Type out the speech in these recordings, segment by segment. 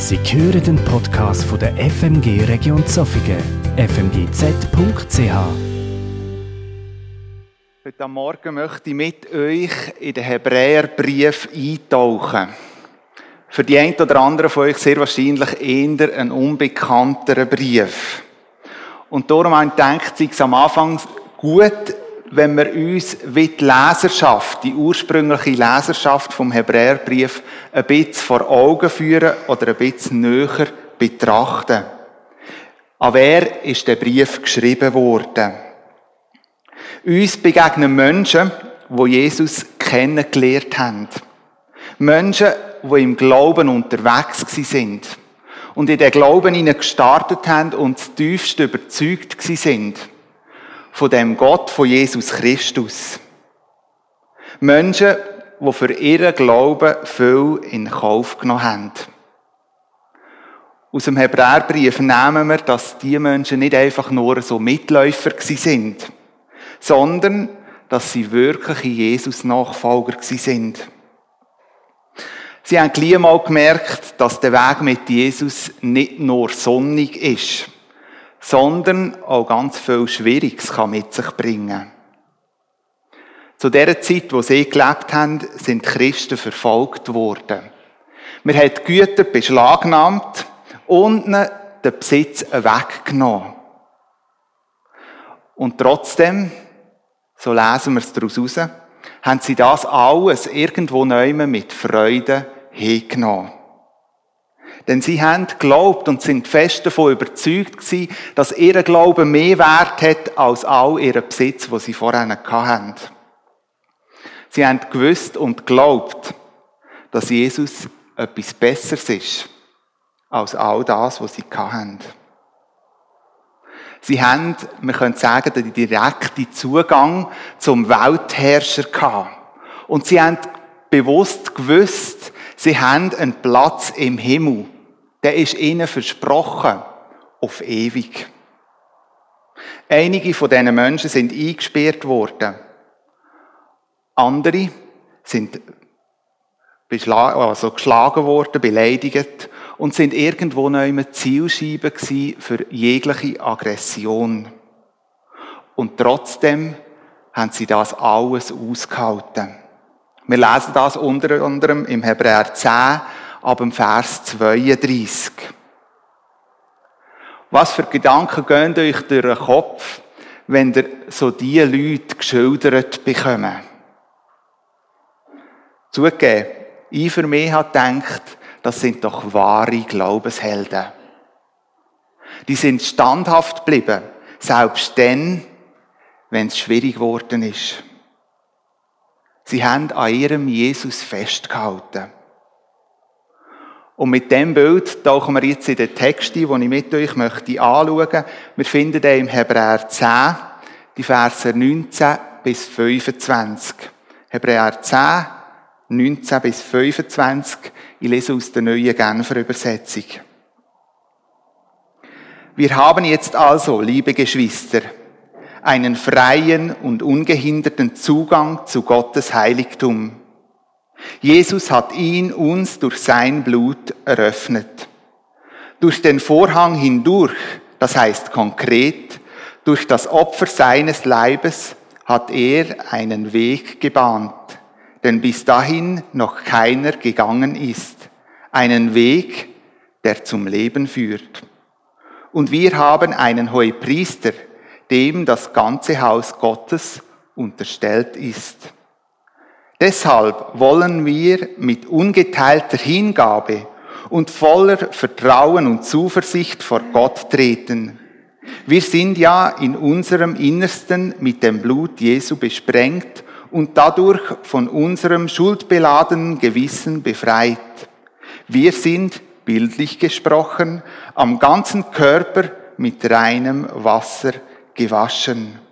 Sie hören den Podcast von der FMG Region Zofingen, fmgz.ch. Heute Morgen möchte ich mit euch in den Hebräerbrief eintauchen. Für die einen oder anderen von euch sehr wahrscheinlich eher ein unbekannterer Brief. Und darum habe ich es am Anfang gut, wenn wir uns wie die Leserschaft, die ursprüngliche Leserschaft vom Hebräerbrief ein bisschen vor Augen führen oder ein bisschen näher betrachten. An wer ist der Brief geschrieben worden? Uns begegnen Menschen, wo Jesus kennengelernt haben. Menschen, die im Glauben unterwegs sind und in den Glauben ihnen gestartet haben und tiefst überzeugt sind von dem Gott, von Jesus Christus. Menschen, die für ihren Glauben viel in Kauf genommen haben. Aus dem Hebräerbrief nehmen wir, dass die Menschen nicht einfach nur so Mitläufer sind, sondern dass sie wirkliche Jesus-Nachfolger sind. Sie haben gleich mal gemerkt, dass der Weg mit Jesus nicht nur sonnig ist sondern auch ganz viel Schwieriges kann mit sich bringen. Zu der Zeit, wo sie gelebt haben, sind Christen verfolgt worden. Man hat Güter beschlagnahmt und den Besitz weggenommen. Und trotzdem, so lesen wir es daraus raus, haben sie das alles irgendwo neu mit Freude hingenommen. Denn sie haben geglaubt und sind fest davon überzeugt gewesen, dass ihr Glaube mehr Wert hat als all ihren Besitz, wo sie vorher hatten. Sie haben gewusst und geglaubt, dass Jesus etwas Besseres ist als all das, was sie hatten. Sie haben, man könnte sagen, den direkten Zugang zum Weltherrscher gehabt. Und sie haben bewusst gewusst, sie haben einen Platz im Himmel der ist ihnen versprochen auf ewig. Einige von diesen Menschen sind eingesperrt worden. Andere sind also geschlagen worden, beleidigt und sind irgendwo noch immer Zielscheibe für jegliche Aggression. Und trotzdem haben sie das alles ausgehalten. Wir lesen das unter anderem im Hebräer 10, ab dem Vers 32. Was für Gedanken gehen euch durch den Kopf, wenn ihr so diese Leute geschildert bekommen? Zugegeben, ich für mich habe gedacht, das sind doch wahre Glaubenshelden. Die sind standhaft geblieben, selbst dann, wenn es schwierig geworden ist. Sie haben an ihrem Jesus festgehalten. Und mit dem Bild tauchen wir jetzt in den Text ein, den ich mit euch möchte anschauen. Wir finden den im Hebräer 10, die Verse 19 bis 25. Hebräer 10, 19 bis 25. Ich lese aus der neuen Genfer Übersetzung. Wir haben jetzt also, liebe Geschwister, einen freien und ungehinderten Zugang zu Gottes Heiligtum Jesus hat ihn uns durch sein Blut eröffnet. Durch den Vorhang hindurch, das heißt konkret, durch das Opfer seines Leibes hat er einen Weg gebahnt, denn bis dahin noch keiner gegangen ist. Einen Weg, der zum Leben führt. Und wir haben einen Hohepriester, dem das ganze Haus Gottes unterstellt ist. Deshalb wollen wir mit ungeteilter Hingabe und voller Vertrauen und Zuversicht vor Gott treten. Wir sind ja in unserem Innersten mit dem Blut Jesu besprengt und dadurch von unserem schuldbeladenen Gewissen befreit. Wir sind, bildlich gesprochen, am ganzen Körper mit reinem Wasser gewaschen.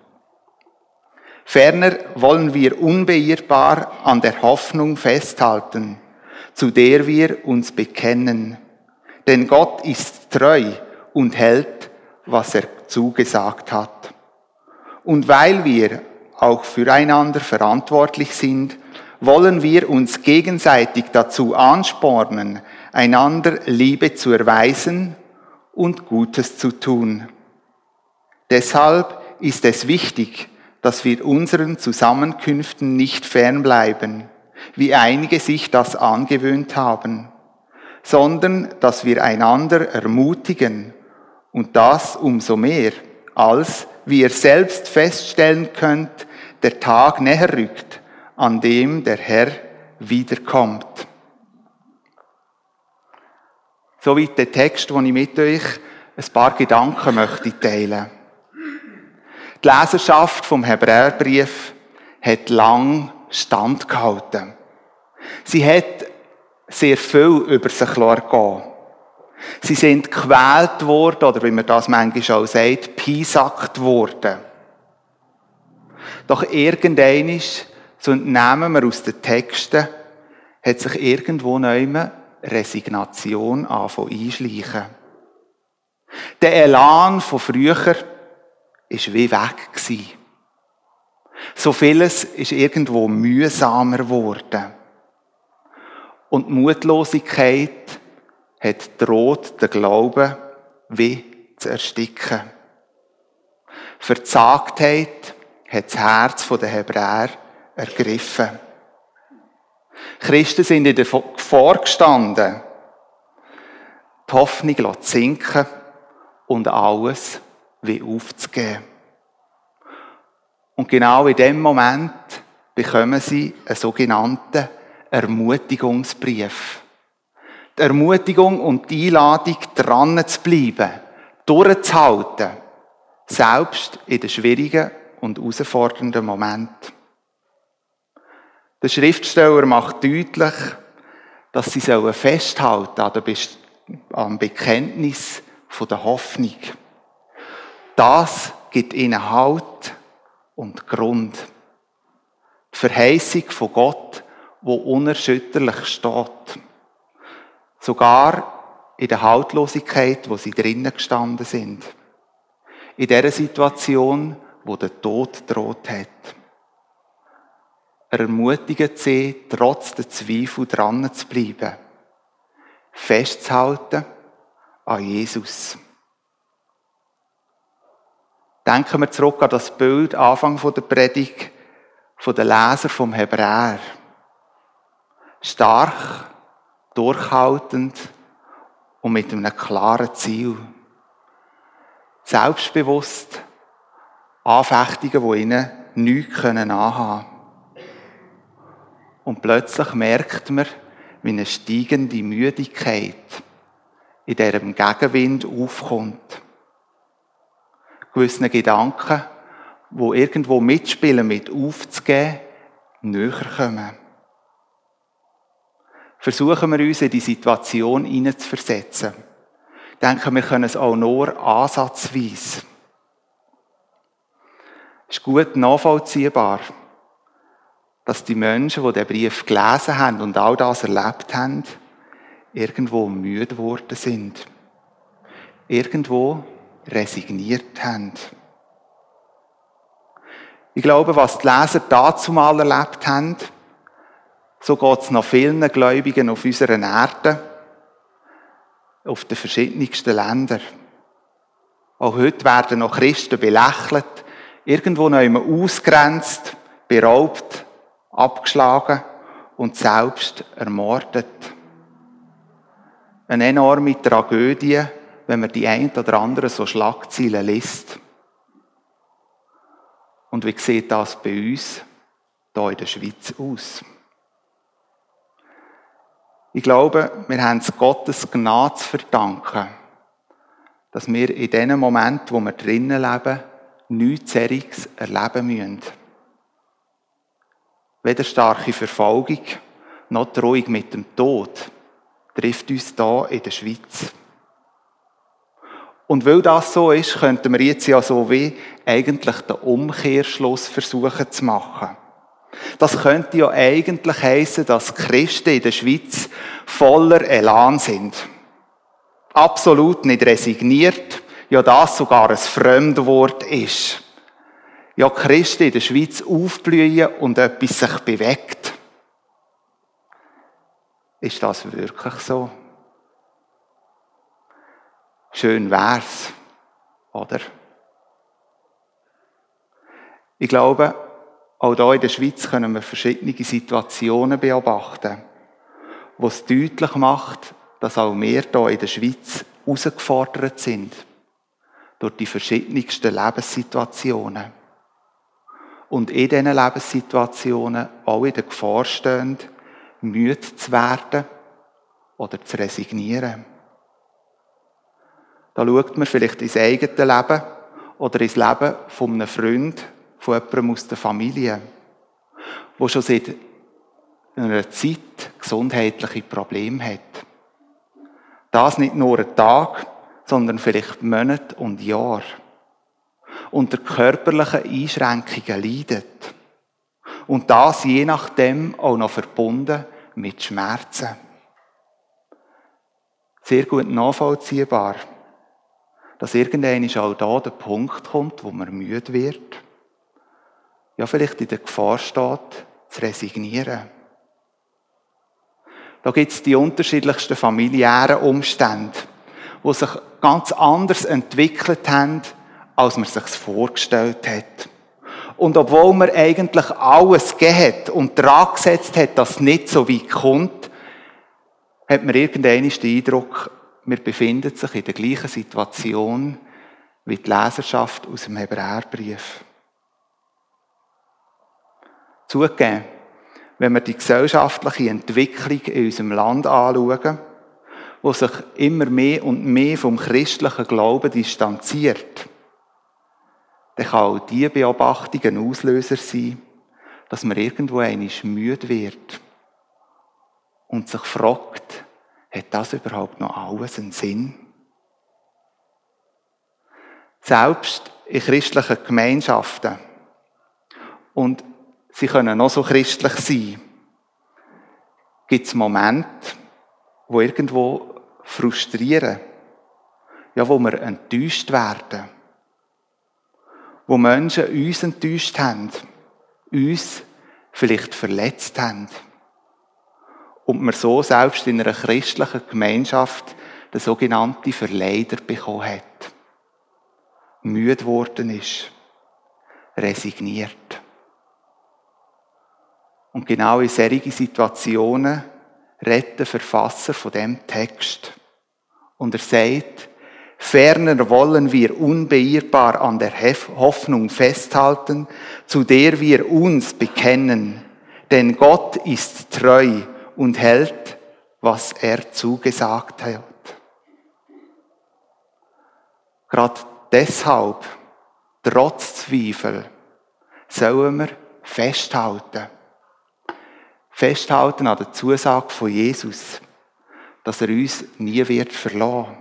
Ferner wollen wir unbeirrbar an der Hoffnung festhalten, zu der wir uns bekennen. Denn Gott ist treu und hält, was er zugesagt hat. Und weil wir auch füreinander verantwortlich sind, wollen wir uns gegenseitig dazu anspornen, einander Liebe zu erweisen und Gutes zu tun. Deshalb ist es wichtig, dass wir unseren Zusammenkünften nicht fernbleiben, wie einige sich das angewöhnt haben, sondern dass wir einander ermutigen und das umso mehr, als, wie ihr selbst feststellen könnt, der Tag näher rückt, an dem der Herr wiederkommt. Soweit der Text, den ich mit euch ein paar Gedanken möchte teilen. Die Leserschaft vom Hebräerbrief hat lang standgehalten. Sie hat sehr viel über sich ergehen. Sie sind gequält worden, oder wie man das manchmal auch sagt, piesackt worden. Doch irgendein so entnehmen wir aus den Texten, hat sich irgendwo neu Resignation anfangen einschleichen. Der Elan von früher ist wie weg gewesen. So vieles ist irgendwo mühsamer geworden. Und Mutlosigkeit hat droht, den Glauben wie zu ersticken. Verzagtheit hat das Herz der Hebräer ergriffen. Christen sind in der Gefahr gestanden, die Hoffnung sinken und alles wie aufzugeben. Und genau in dem Moment bekommen sie einen sogenannten Ermutigungsbrief. Die Ermutigung und die Einladung, dran zu bleiben, durchzuhalten, selbst in den schwierigen und herausfordernden Momenten. Der Schriftsteller macht deutlich, dass sie festhalten sollen am Bekenntnis der Hoffnung. Das gibt ihnen Halt und Grund. Die Verheißung von Gott, wo unerschütterlich steht. Sogar in der Haltlosigkeit, wo sie drinnen gestanden sind. In der Situation, wo der Tod droht hat. Er ermutigt sie, trotz der Zweifel dran zu bleiben. Festzuhalten an Jesus. Denken wir zurück an das Bild, Anfang der Predigt, von den Leser vom Hebräer. Stark, durchhaltend und mit einem klaren Ziel. Selbstbewusst, Anfechtungen, die ihnen nichts anhaben können. Und plötzlich merkt man, wie eine steigende Müdigkeit in diesem Gegenwind aufkommt. Gewisse Gedanken, wo irgendwo mitspielen, mit aufzugeben, näher kommen. Versuchen wir uns in die Situation hineinzuversetzen. Denken wir können es auch nur ansatzweise. Ist gut nachvollziehbar dass die Menschen, die den Brief gelesen haben und all das erlebt haben, irgendwo müde geworden sind. Irgendwo resigniert haben. Ich glaube, was die Leser dazu mal erlebt haben, so geht es noch vielen Gläubigen auf unserer Erde, auf den verschiedensten Ländern. Auch heute werden noch Christen belächelt, irgendwo noch immer ausgrenzt, beraubt, abgeschlagen und selbst ermordet. Eine enorme Tragödie, wenn man die ein oder anderen so Schlagzeilen liest. Und wie sieht das bei uns hier in der Schweiz aus? Ich glaube, wir haben es Gottes Gnade zu verdanken, dass wir in dem Moment, wo wir drinnen leben, nichts Zeriges erleben müssen. Weder starke Verfolgung noch Drohung mit dem Tod trifft uns da in der Schweiz. Und weil das so ist, könnten wir jetzt ja so wie eigentlich den Umkehrschluss versuchen zu machen. Das könnte ja eigentlich heißen, dass Christen in der Schweiz voller Elan sind. Absolut nicht resigniert, ja das sogar ein Fremdwort ist ja Christen in der Schweiz aufblühen und etwas sich bewegt. Ist das wirklich so? Schön wär's, oder? Ich glaube, auch hier in der Schweiz können wir verschiedene Situationen beobachten, wo es deutlich macht, dass auch wir hier in der Schweiz herausgefordert sind durch die verschiedensten Lebenssituationen. Und in diesen Lebenssituationen auch in der Gefahr stehen, müde zu werden oder zu resignieren. Da schaut man vielleicht ins eigene Leben oder ins Leben von einem Freund, von jemandem aus der Familie, wo schon seit einer Zeit gesundheitliche Probleme hat. Das nicht nur einen Tag, sondern vielleicht Monate und Jahre. Unter körperlichen Einschränkungen leidet. Und das je nachdem auch noch verbunden mit Schmerzen. Sehr gut nachvollziehbar, dass irgendwann auch da der Punkt kommt, wo man müde wird. Ja, vielleicht in der Gefahr steht, zu resignieren. Da gibt es die unterschiedlichsten familiären Umstände die sich ganz anders entwickelt haben, als man sich vorgestellt hat. Und obwohl man eigentlich alles gegeben und dran gesetzt hat, dass es nicht so weit kommt, hat man irgendwann den Eindruck, wir befinden sich in der gleichen Situation wie die Leserschaft aus dem Hebräerbrief. Zugegeben, wenn wir die gesellschaftliche Entwicklung in unserem Land anschauen, wo sich immer mehr und mehr vom christlichen Glauben distanziert, dann kann auch diese Beobachtung ein Auslöser sein, dass man irgendwo einig müde wird und sich fragt, hat das überhaupt noch alles einen Sinn? Selbst in christlichen Gemeinschaften und sie können noch so christlich sein, gibt es Momente, wo irgendwo frustrieren. Ja, wo wir enttäuscht werden. Wo Menschen uns enttäuscht haben, uns vielleicht verletzt haben. Und man so selbst in einer christlichen Gemeinschaft den sogenannten Verleider bekommen hat. Müde worden ist. Resigniert. Und genau in solchen Situationen redet der Verfasser von dem Text. Und er sagt, ferner wollen wir unbeirrbar an der Hoffnung festhalten, zu der wir uns bekennen. Denn Gott ist treu und hält, was er zugesagt hat. Gerade deshalb, trotz Zweifel, sollen wir festhalten festhalten an der Zusage von Jesus, dass er uns nie wird verlassen.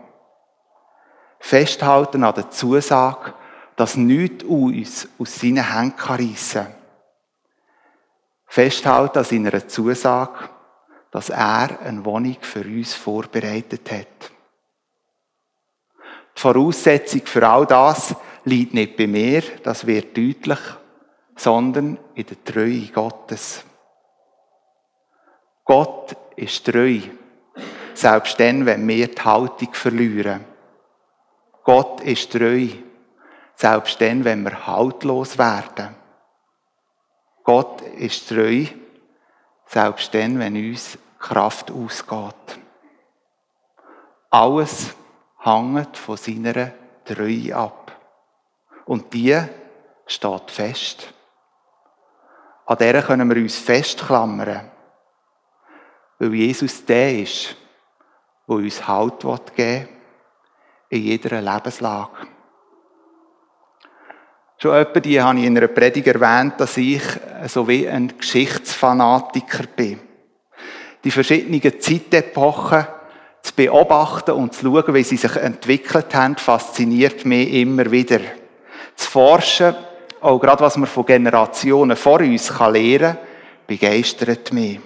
Festhalten an der Zusage, dass nichts uns aus seinen Händen reissen kann. Festhalten an seiner Zusage, dass er eine Wohnung für uns vorbereitet hat. Die Voraussetzung für all das liegt nicht bei mir, das wird deutlich, sondern in der Treue Gottes. Gott ist treu. Selbst dann, wenn wir die Haltung verlieren. Gott ist treu. Selbst dann, wenn wir haltlos werden. Gott ist treu. Selbst dann, wenn uns Kraft ausgeht. Alles hängt von seiner Treue ab. Und die steht fest. An der können wir uns festklammern weil Jesus der ist, der uns Halt geben will, in jeder Lebenslage. Schon etwa die habe ich in einer Predigt erwähnt, dass ich so wie ein Geschichtsfanatiker bin. Die verschiedenen Zeitepochen zu beobachten und zu schauen, wie sie sich entwickelt haben, fasziniert mich immer wieder. Zu forschen, auch gerade was man von Generationen vor uns lernen kann, begeistert mich.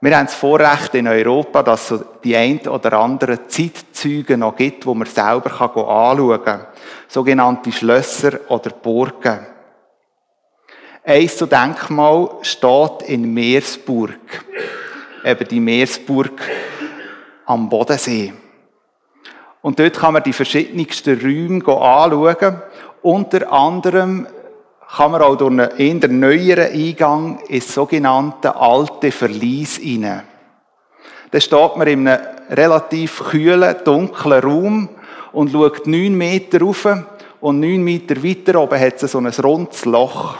Wir haben das Vorrecht in Europa, dass es die ein oder anderen Zeitzeuge noch gibt, wo man selber anschauen kann. Sogenannte Schlösser oder Burgen. Eins zu Denkmal steht in Meersburg. Eben die Meersburg am Bodensee. Und dort kann man die verschiedensten Räume anschauen. Unter anderem kann man auch durch einen eher neueren Eingang ins sogenannte alte Verlies hinein. Da steht man in einem relativ kühlen, dunklen Raum und schaut neun Meter rauf und neun Meter weiter oben hat es so ein rundes Loch.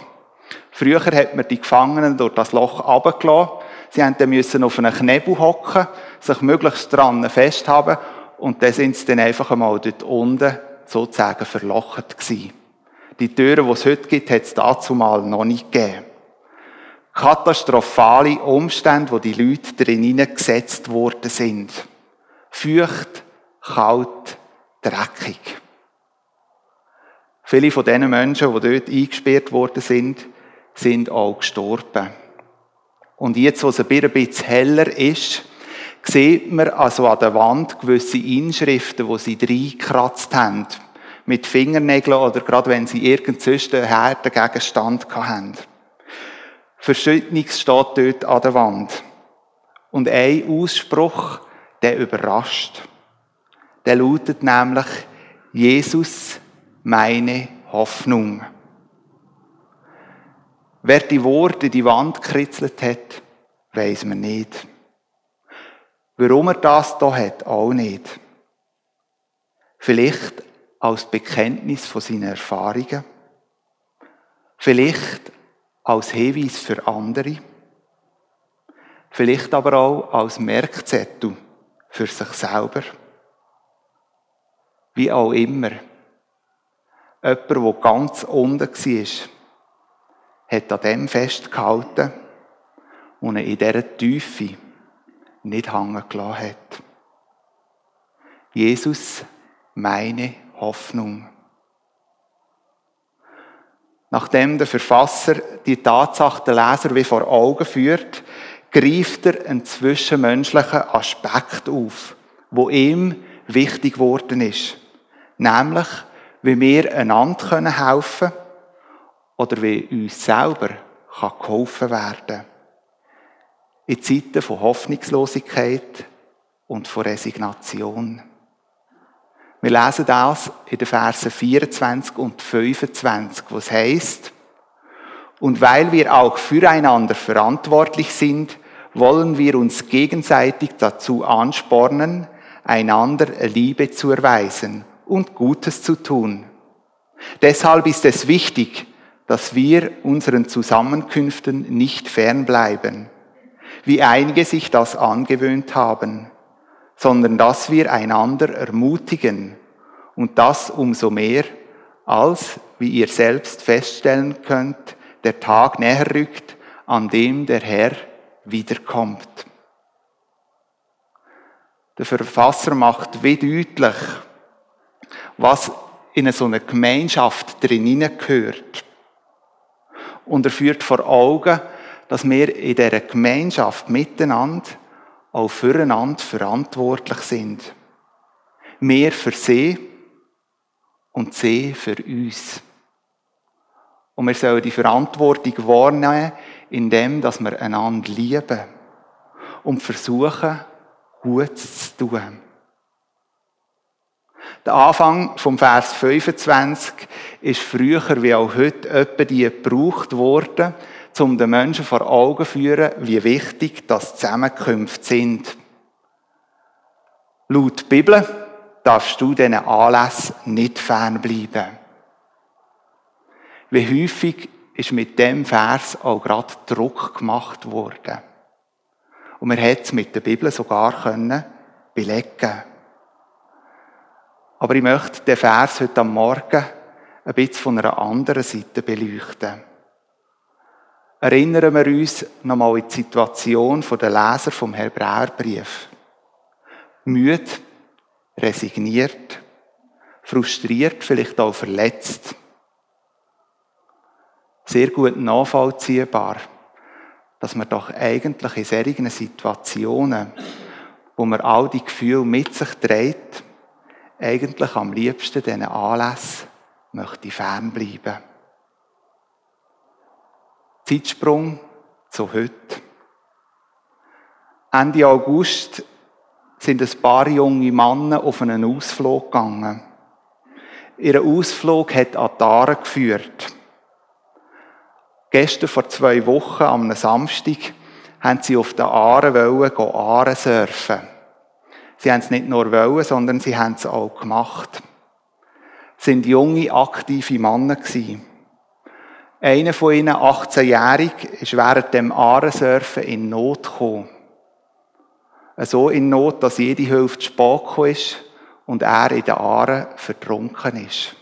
Früher hat man die Gefangenen durch das Loch abgelassen. Sie mussten dann auf einen Knebel hocken, sich möglichst dran festhaben und dann sind sie dann einfach einmal dort unten sozusagen verlocht gewesen. Die Türen, die es heute gibt, hat es dazu mal noch nicht gegeben. Katastrophale Umstände, wo die Leute drin gesetzt worden sind. Feucht, kalt, dreckig. Viele von diesen Menschen, die dort eingesperrt worden sind, sind auch gestorben. Und jetzt, wo es ein bisschen heller ist, sieht man also an der Wand gewisse Inschriften, wo sie reingekratzt haben mit Fingernägeln oder gerade wenn sie irgendeinen harten Gegenstand hatten. Verschiedenes steht dort an der Wand. Und ein Ausspruch, der überrascht. Der lautet nämlich, Jesus, meine Hoffnung. Wer die Worte die Wand gekritzelt hat, weiß man nicht. Warum er das da hat, auch nicht. Vielleicht als Bekenntnis von seinen Erfahrungen, vielleicht als Hinweis für andere, vielleicht aber auch als Merkzettel für sich selber. Wie auch immer. Jemand, der ganz unten war, hat an dem festgehalten und ihn in dieser Tiefe nicht hängen gelassen hat. Jesus, meine Hoffnung. Nachdem der Verfasser die Tatsache der Leser wie vor Augen führt, greift er einen zwischenmenschlichen Aspekt auf, wo ihm wichtig geworden ist. Nämlich, wie wir einander helfen können oder wie uns selber geholfen werden kann. In Zeiten von Hoffnungslosigkeit und von Resignation. Wir lesen das in den Versen 24 und 25, wo es heißt, und weil wir auch füreinander verantwortlich sind, wollen wir uns gegenseitig dazu anspornen, einander Liebe zu erweisen und Gutes zu tun. Deshalb ist es wichtig, dass wir unseren Zusammenkünften nicht fernbleiben, wie einige sich das angewöhnt haben sondern dass wir einander ermutigen und das umso mehr, als, wie ihr selbst feststellen könnt, der Tag näher rückt, an dem der Herr wiederkommt. Der Verfasser macht wie deutlich, was in so eine Gemeinschaft drin gehört. Und er führt vor Augen, dass wir in dieser Gemeinschaft miteinander auch füreinander verantwortlich sind. Wir für sie und sie für uns. Und wir sollen die Verantwortung wahrnehmen, indem dass wir einander lieben und versuchen, Gutes zu tun. Der Anfang vom Vers 25 ist früher wie auch heute etwa die gebraucht worden, um den Menschen vor Augen zu führen, wie wichtig das Zusammenkünfte sind. Laut Bibel darfst du diesen Anlass nicht fernbleiben. Wie häufig ist mit dem Vers auch gerade Druck gemacht worden. Und man hätte es mit der Bibel sogar können belegen Aber ich möchte den Vers heute am Morgen ein bisschen von einer anderen Seite beleuchten erinnern wir uns nochmal in die Situation der Leser vom Hebräerbrief. Müde, resigniert, frustriert, vielleicht auch verletzt. Sehr gut nachvollziehbar, dass man doch eigentlich in solchen Situationen, wo man all die Gefühle mit sich trägt, eigentlich am liebsten diesen Anlässen möchte fernbleiben. Zeitsprung zu heute. Ende August sind ein paar junge Männer auf einen Ausflug gegangen. Ihr Ausflug hat an Aare geführt. Gestern vor zwei Wochen, am Samstag, haben sie auf der Aare wollen, Aare surfen. Sie haben es nicht nur wollen, sondern sie haben es auch gemacht. Es sind junge, aktive Männer. Einer von ihnen, 18-jährig, ist während dem Aaresurfen in Not gekommen. So in Not, dass jede Hilfe zu spät ist und er in den Aare vertrunken ist.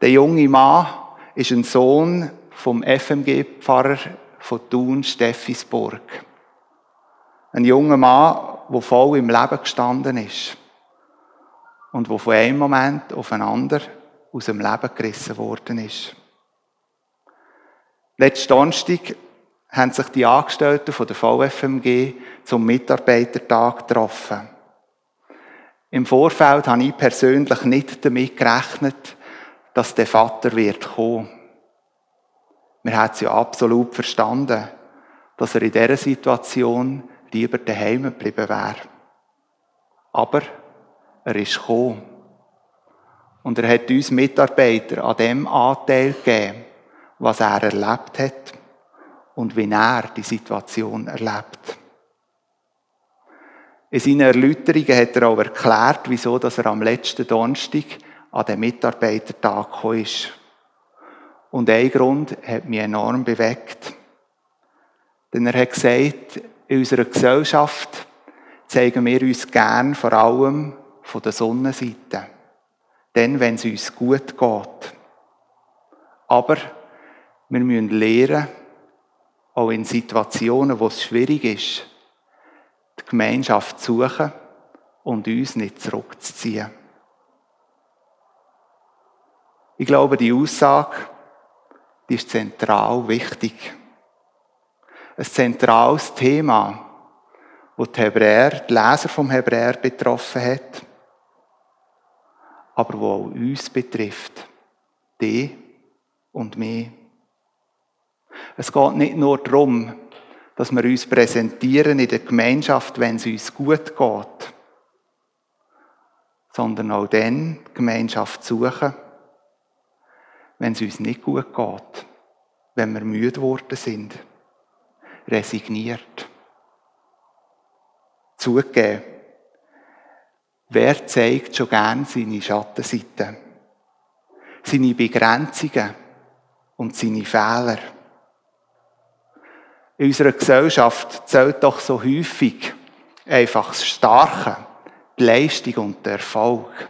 Der junge Mann ist ein Sohn vom FMG-Pfarrer von Thun, Steffisburg. Ein junger Mann, der voll im Leben gestanden ist und der von einem Moment auf einen anderen aus dem Leben gerissen worden ist. Letzten Donnerstag haben sich die Angestellten der VFMG zum Mitarbeitertag getroffen. Im Vorfeld habe ich persönlich nicht damit gerechnet, dass der Vater wird kommen. Wir haben es ja absolut verstanden, dass er in dieser Situation lieber daheim geblieben wäre. Aber er ist gekommen. Und er hat uns Mitarbeiter an dem Anteil gegeben, was er erlebt hat und wie er die Situation erlebt. In seinen Erläuterungen hat er auch erklärt, wieso dass er am letzten Donnerstag an den Mitarbeitertag gekommen ist. Und ein Grund hat mich enorm bewegt. Denn er hat gesagt, in unserer Gesellschaft zeigen wir uns gern vor allem von der Sonnenseite. Denn wenn es uns gut geht. Aber wir müssen lernen, auch in Situationen, wo es schwierig ist, die Gemeinschaft zu suchen und uns nicht zurückzuziehen. Ich glaube, die Aussage, die ist zentral wichtig. Ein zentrales Thema, das die Hebräer, die Leser vom Hebräer betroffen hat, aber wo auch uns betrifft. Die und mich. Es geht nicht nur darum, dass wir uns präsentieren in der Gemeinschaft, wenn es uns gut geht, sondern auch dann die Gemeinschaft suchen, wenn es uns nicht gut geht, wenn wir müde geworden sind, resigniert. Zugeben, wer zeigt schon gern seine Schattenseiten, seine Begrenzungen und seine Fehler? in unserer Gesellschaft zählt doch so häufig einfach das Starke, die Leistung und der Erfolg.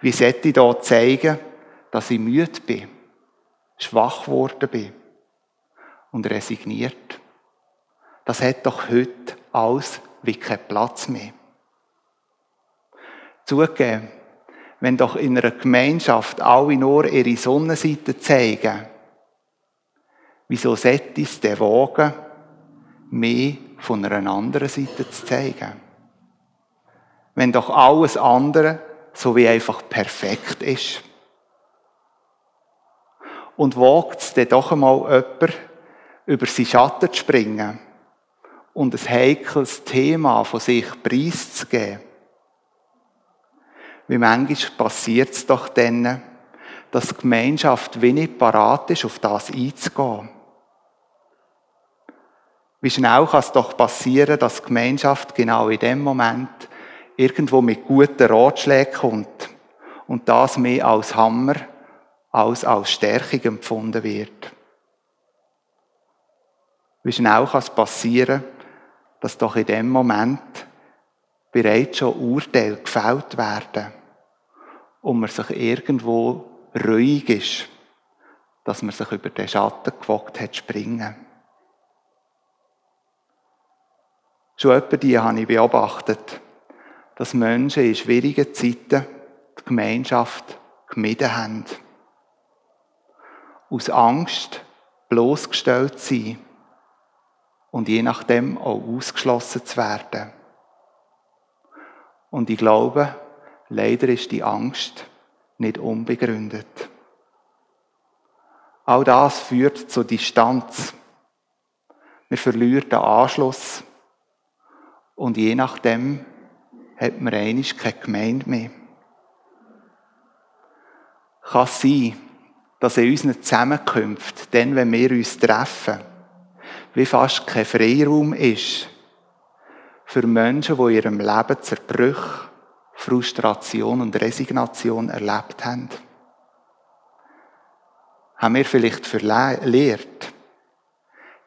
Wie sollte ich da zeigen, dass ich müde bin, schwach geworden bin und resigniert? Das hat doch heute alles wie keinen Platz mehr. Zugegeben, wenn doch in einer Gemeinschaft alle nur ihre Sonnenseite zeigen, Wieso sollte es der wagen, mehr von einer anderen Seite zu zeigen? Wenn doch alles andere so wie einfach perfekt ist. Und wagt es dann doch einmal jemand, über seinen Schatten zu springen und ein heikles Thema von sich preiszugeben? Wie manchmal passiert es doch dann, dass die Gemeinschaft wenig parat ist, auf das einzugehen. Wie schnell kann es doch passieren, dass die Gemeinschaft genau in dem Moment irgendwo mit guten Ratschlägen kommt und das mehr als Hammer als als Stärkung empfunden wird. Wie schnell kann es passieren, dass doch in dem Moment bereits schon Urteile gefällt werden und man sich irgendwo ruhig ist, dass man sich über den Schatten gewagt hat springen. Schon etwa die habe ich beobachtet, dass Menschen in schwierigen Zeiten die Gemeinschaft gemieden haben. Aus Angst bloßgestellt zu sein und je nachdem auch ausgeschlossen zu werden. Und ich glaube, leider ist die Angst nicht unbegründet. All das führt zur Distanz. Wir verlieren den Anschluss Und je nachdem hat man eigentlich keine Gemeinde mehr. Kann sein, dass in unseren Zusammenkünften, dann, wenn wir uns treffen, wie fast kein Freiraum ist für Menschen, die in ihrem Leben Zerbrüche, Frustration und Resignation erlebt haben. Haben wir vielleicht verlehrt,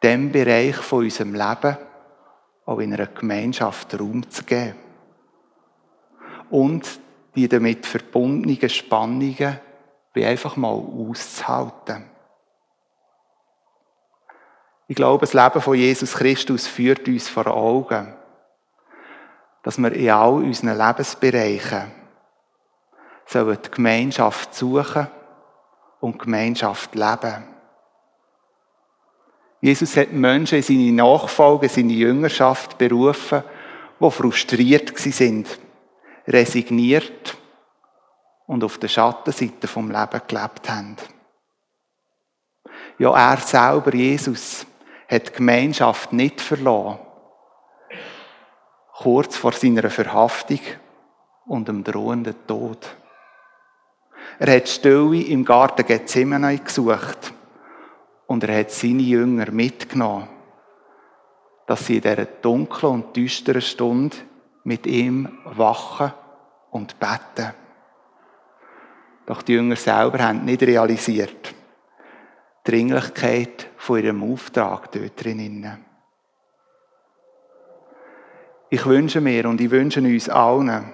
dem Bereich von unserem Leben auch in einer Gemeinschaft Raum zu geben. Und die damit verbundenen Spannungen wie einfach mal auszuhalten. Ich glaube, das Leben von Jesus Christus führt uns vor Augen, dass wir in all unseren Lebensbereichen die Gemeinschaft suchen und Gemeinschaft leben. Jesus hat Menschen in seine Nachfolge, seine Jüngerschaft berufen, die frustriert sind, resigniert und auf der Schattenseite vom Leben gelebt haben. Ja, er selber, Jesus, hat die Gemeinschaft nicht verloren. Kurz vor seiner Verhaftung und dem drohenden Tod. Er hat Stille im Garten Gethsemane gesucht und er hat seine Jünger mitgenommen, dass sie in dieser dunklen und düsteren Stunde mit ihm wachen und beten. Doch die Jünger selber haben nicht realisiert, Dringlichkeit von ihrem Auftrag dort drinnen. Ich wünsche mir und ich wünsche uns allen,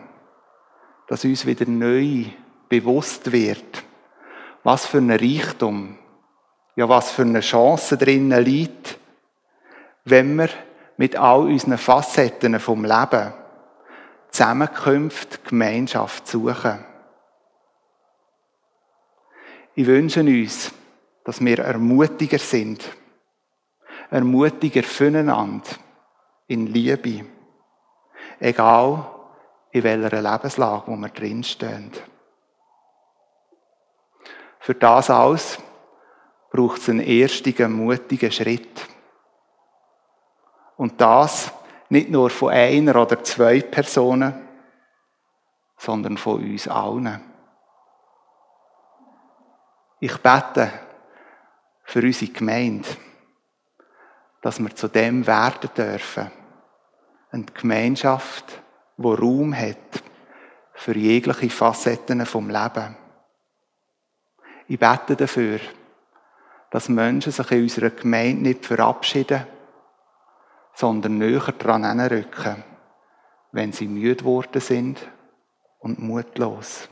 dass uns wieder neu bewusst wird, was für ein Reichtum ja, was für eine Chance drinnen liegt, wenn wir mit all unseren Facetten vom Leben Zusammenkünfte, Gemeinschaft suchen. Ich wünsche uns, dass wir ermutiger sind. Ermutiger füreinander in Liebe. Egal, in welcher Lebenslage, wo wir drinstehen. Für das alles braucht es einen ersten, mutigen Schritt. Und das nicht nur von einer oder zwei Personen, sondern von uns allen. Ich bete für unsere Gemeinde, dass wir zu dem werden dürfen. Eine Gemeinschaft, wo Raum hat für jegliche Facetten vom Leben. Ich bete dafür, dass Menschen sich in unserer Gemeinde nicht verabschieden, sondern näher dran rücken, wenn sie müde geworden sind und mutlos.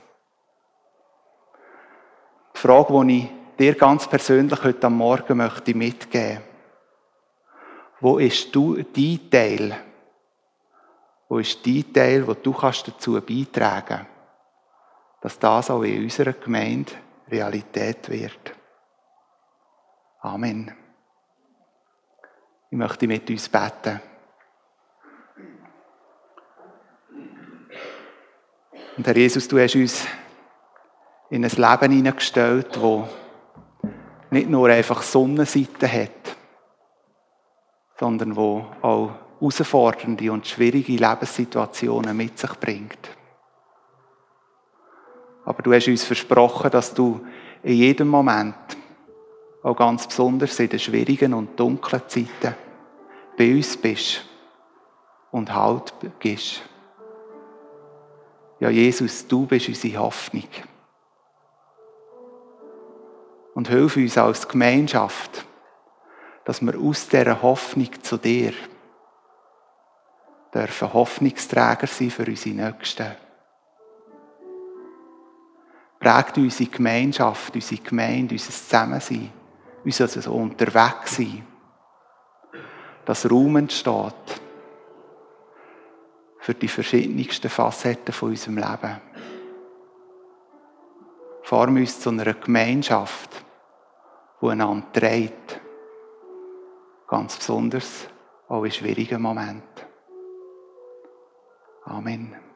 Die Frage, die ich dir ganz persönlich heute am Morgen möchte mitgeben wo ist du dein Teil? Wo ist dein Teil, wo du kannst dazu beitragen dass das auch in unserer Gemeinde Realität wird? Amen. Ich möchte mit uns beten. Und Herr Jesus, du hast uns in ein Leben hineingestellt, das nicht nur einfach Sonnenseiten hat, sondern wo auch herausfordernde und schwierige Lebenssituationen mit sich bringt. Aber du hast uns versprochen, dass du in jedem Moment auch ganz besonders in den schwierigen und dunklen Zeiten bei uns bist und Halt gibst. Ja, Jesus, du bist unsere Hoffnung. Und hilf uns als Gemeinschaft, dass wir aus dieser Hoffnung zu dir dürfen Hoffnungsträger sein für unsere Nächsten. Prägt unsere Gemeinschaft, unsere Gemeinde, unser Zusammensein unser so unterwegs sein, dass Raum entsteht für die verschiedensten Facetten von unserem Leben. Form uns zu einer Gemeinschaft, die einander trägt. Ganz besonders auch in schwierigen Momenten. Amen.